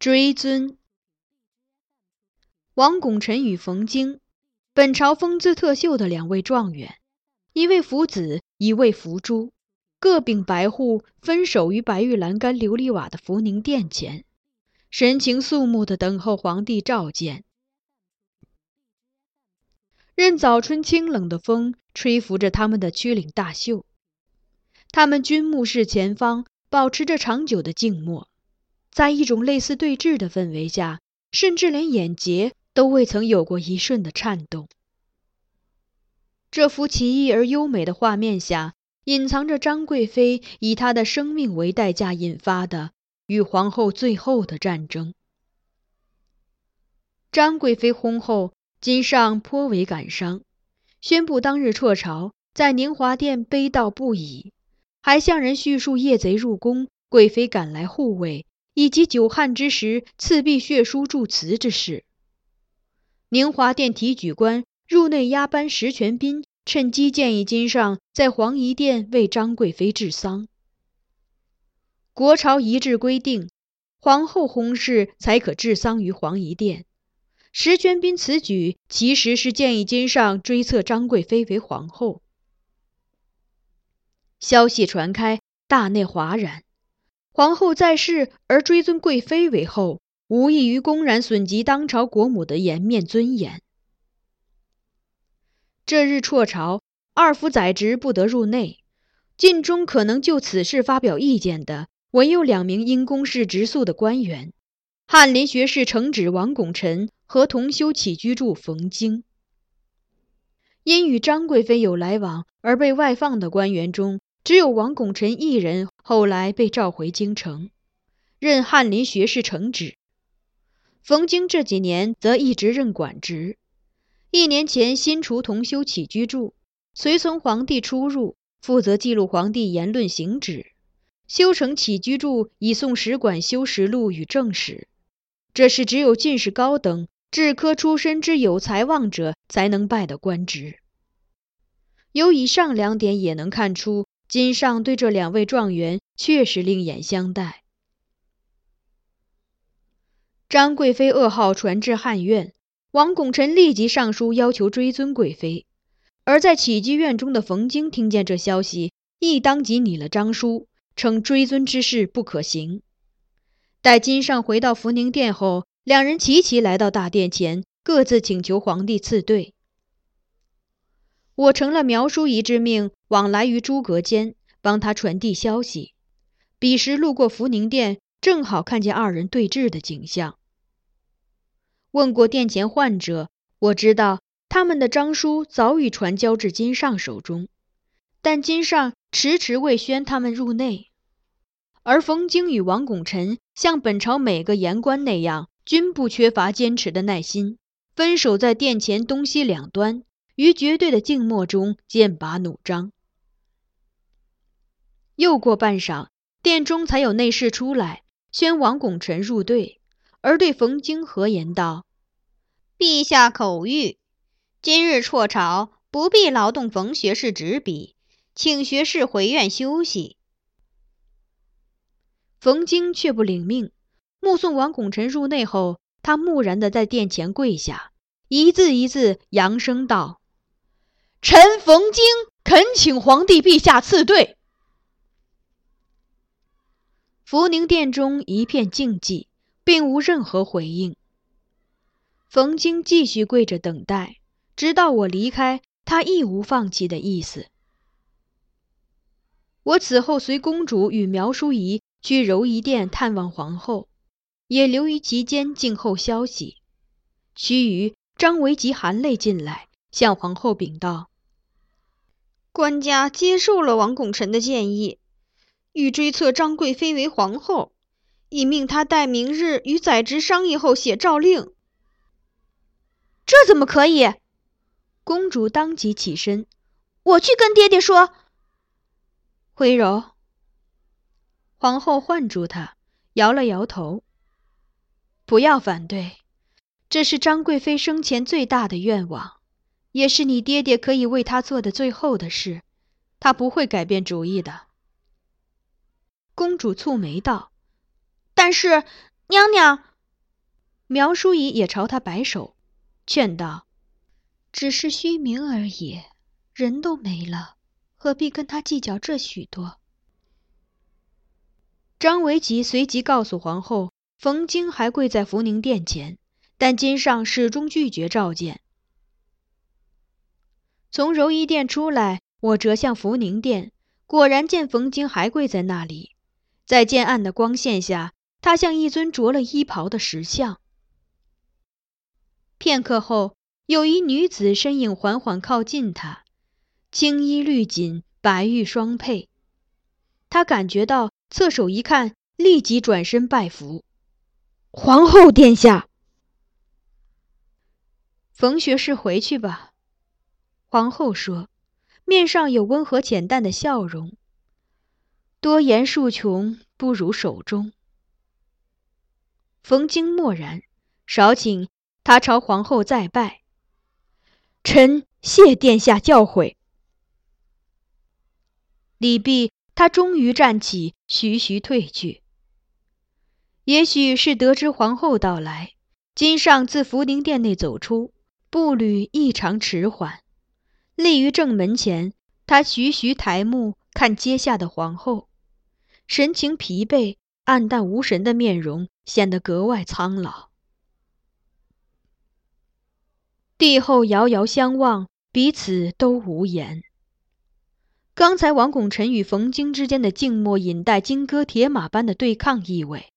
追尊，王拱辰与冯京，本朝风姿特秀的两位状元，一位福子，一位福珠，各秉白户，分守于白玉栏杆琉璃瓦的福宁殿前，神情肃穆地等候皇帝召见。任早春清冷的风吹拂着他们的曲领大袖，他们均目视前方，保持着长久的静默。在一种类似对峙的氛围下，甚至连眼睫都未曾有过一瞬的颤动。这幅奇异而优美的画面下，隐藏着张贵妃以她的生命为代价引发的与皇后最后的战争。张贵妃薨后，金上颇为感伤，宣布当日辍朝，在宁华殿悲悼不已，还向人叙述夜贼入宫，贵妃赶来护卫。以及久旱之时赐碧血书祝词之事。宁华殿提举官入内押班石全斌，趁机建议金上在皇仪殿为张贵妃治丧。国朝一致规定，皇后薨逝才可治丧于皇仪殿。石全斌此举其实是建议金上追册张贵妃为皇后。消息传开，大内哗然。皇后在世而追尊贵妃为后，无异于公然损及当朝国母的颜面尊严。这日辍朝，二府宰执不得入内，晋中可能就此事发表意见的，唯有两名因公事直诉的官员：翰林学士承旨王拱辰和同修起居注冯京。因与张贵妃有来往而被外放的官员中，只有王拱辰一人后来被召回京城，任翰林学士承旨。冯京这几年则一直任管职。一年前新除同修起居注，随从皇帝出入，负责记录皇帝言论行止。修成起居注以送使馆修实录与正史。这是只有进士高等、治科出身之有才望者才能拜的官职。由以上两点也能看出。金上对这两位状元确实另眼相待。张贵妃噩耗传至翰院，王拱辰立即上书要求追尊贵妃。而在起居院中的冯京听见这消息，亦当即拟了章书，称追尊之事不可行。待金上回到福宁殿后，两人齐齐来到大殿前，各自请求皇帝赐对。我成了苗叔仪之命，往来于诸阁间，帮他传递消息。彼时路过福宁殿，正好看见二人对峙的景象。问过殿前患者，我知道他们的章书早已传交至金上手中，但金上迟迟未宣他们入内。而冯京与王拱辰像本朝每个言官那样，均不缺乏坚持的耐心，分守在殿前东西两端，于绝对的静默中剑拔弩张。又过半晌，殿中才有内侍出来，宣王拱辰入队，而对冯京和言道：“陛下口谕，今日辍朝，不必劳动冯学士执笔，请学士回院休息。”冯京却不领命，目送王拱辰入内后，他木然地在殿前跪下，一字一字扬声道：“臣冯京恳请皇帝陛下赐对。”福宁殿中一片静寂，并无任何回应。冯京继续跪着等待，直到我离开，他亦无放弃的意思。我此后随公主与苗淑仪。去柔仪殿探望皇后，也留于其间静候消息。须臾，张维吉含泪进来，向皇后禀道：“官家接受了王拱辰的建议，欲追册张贵妃为皇后，已命他待明日与宰执商议后写诏令。”这怎么可以？公主当即起身：“我去跟爹爹说。”徽柔。皇后唤住他，摇了摇头：“不要反对，这是张贵妃生前最大的愿望，也是你爹爹可以为他做的最后的事，他不会改变主意的。”公主蹙眉道：“但是，娘娘。”苗淑仪也朝她摆手，劝道：“只是虚名而已，人都没了，何必跟他计较这许多？”张维吉随即告诉皇后，冯京还跪在福宁殿前，但金上始终拒绝召见。从柔仪殿出来，我折向福宁殿，果然见冯京还跪在那里，在渐暗的光线下，他像一尊着了衣袍的石像。片刻后，有一女子身影缓缓靠近他，青衣绿锦，白玉双佩，他感觉到。侧手一看，立即转身拜服。皇后殿下，冯学士回去吧。皇后说，面上有温和浅淡的笑容。多言数穷，不如守中。冯京默然，少顷，他朝皇后再拜。臣谢殿下教诲。礼毕。他终于站起，徐徐退去。也许是得知皇后到来，金上自福宁殿内走出，步履异常迟缓，立于正门前。他徐徐抬目看阶下的皇后，神情疲惫、暗淡无神的面容显得格外苍老。帝后遥遥相望，彼此都无言。刚才王拱辰与冯京之间的静默，引带金戈铁马般的对抗意味；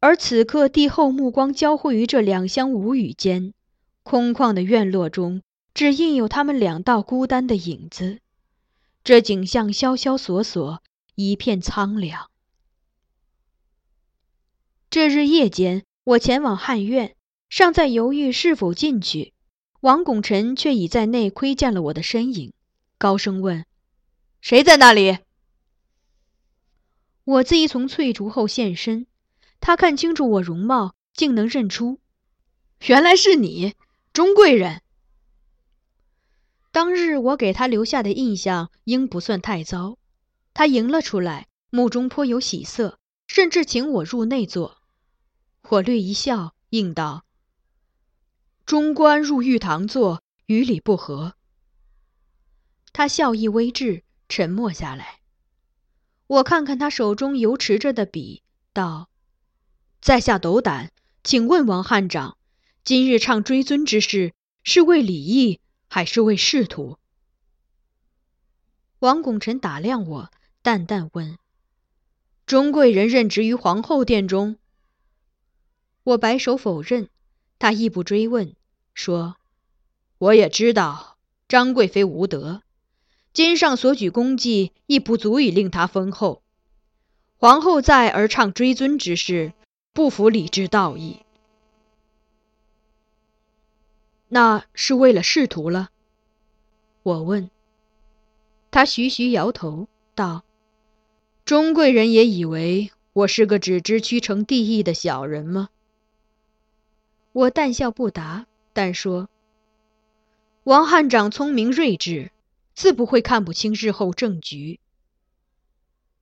而此刻帝后目光交汇于这两厢无语间，空旷的院落中只印有他们两道孤单的影子。这景象萧萧索索，一片苍凉。这日夜间，我前往汉院，尚在犹豫是否进去，王拱辰却已在内窥见了我的身影，高声问。谁在那里？我自一从翠竹后现身，他看清楚我容貌，竟能认出，原来是你，钟贵人。当日我给他留下的印象应不算太糟，他迎了出来，目中颇有喜色，甚至请我入内坐。我略一笑，应道：“中官入玉堂坐，与礼不合。”他笑意微滞。沉默下来，我看看他手中犹持着的笔，道：“在下斗胆，请问王汉长，今日唱追尊之事，是为礼义，还是为仕途？”王拱辰打量我，淡淡问：“钟贵人任职于皇后殿中？”我摆手否认，他亦不追问，说：“我也知道张贵妃无德。”今上所举功绩亦不足以令她封后。皇后在而倡追尊之事，不符礼制道义。那是为了仕途了？我问。他徐徐摇头道：“钟贵人也以为我是个只知屈成帝意的小人吗？”我淡笑不答，但说：“王汉长聪明睿智，自不会看不清日后政局。”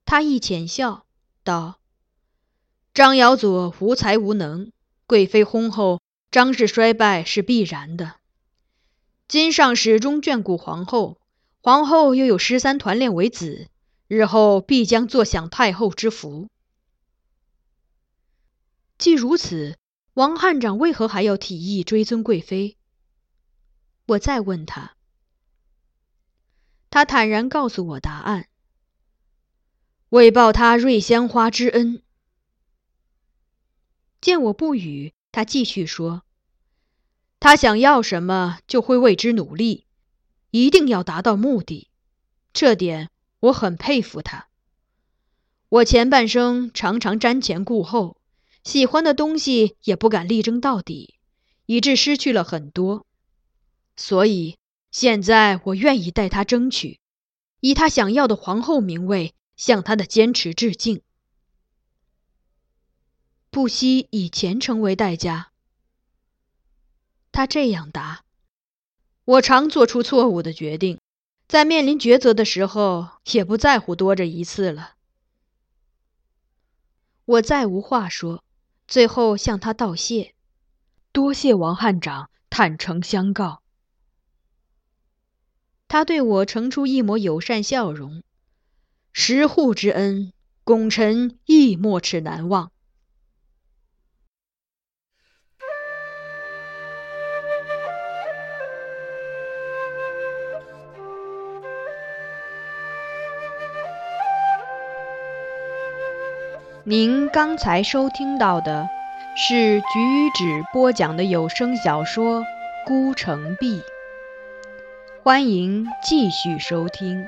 他一浅笑道：“张瑶佐无才无能，贵妃薨后。”张氏衰败是必然的。金上始终眷顾皇后，皇后又有十三团练为子，日后必将坐享太后之福。既如此，王汉长为何还要提议追尊贵妃？我再问他，他坦然告诉我答案：为报他瑞香花之恩。见我不语。他继续说：“他想要什么，就会为之努力，一定要达到目的。这点我很佩服他。我前半生常常瞻前顾后，喜欢的东西也不敢力争到底，以致失去了很多。所以现在我愿意代他争取，以他想要的皇后名位，向他的坚持致敬。”不惜以前程为代价。他这样答：“我常做出错误的决定，在面临抉择的时候，也不在乎多这一次了。”我再无话说，最后向他道谢：“多谢王汉长坦诚相告。”他对我呈出一抹友善笑容：“十户之恩，功臣亦莫齿难忘。”您刚才收听到的是菊止播讲的有声小说《孤城闭》，欢迎继续收听。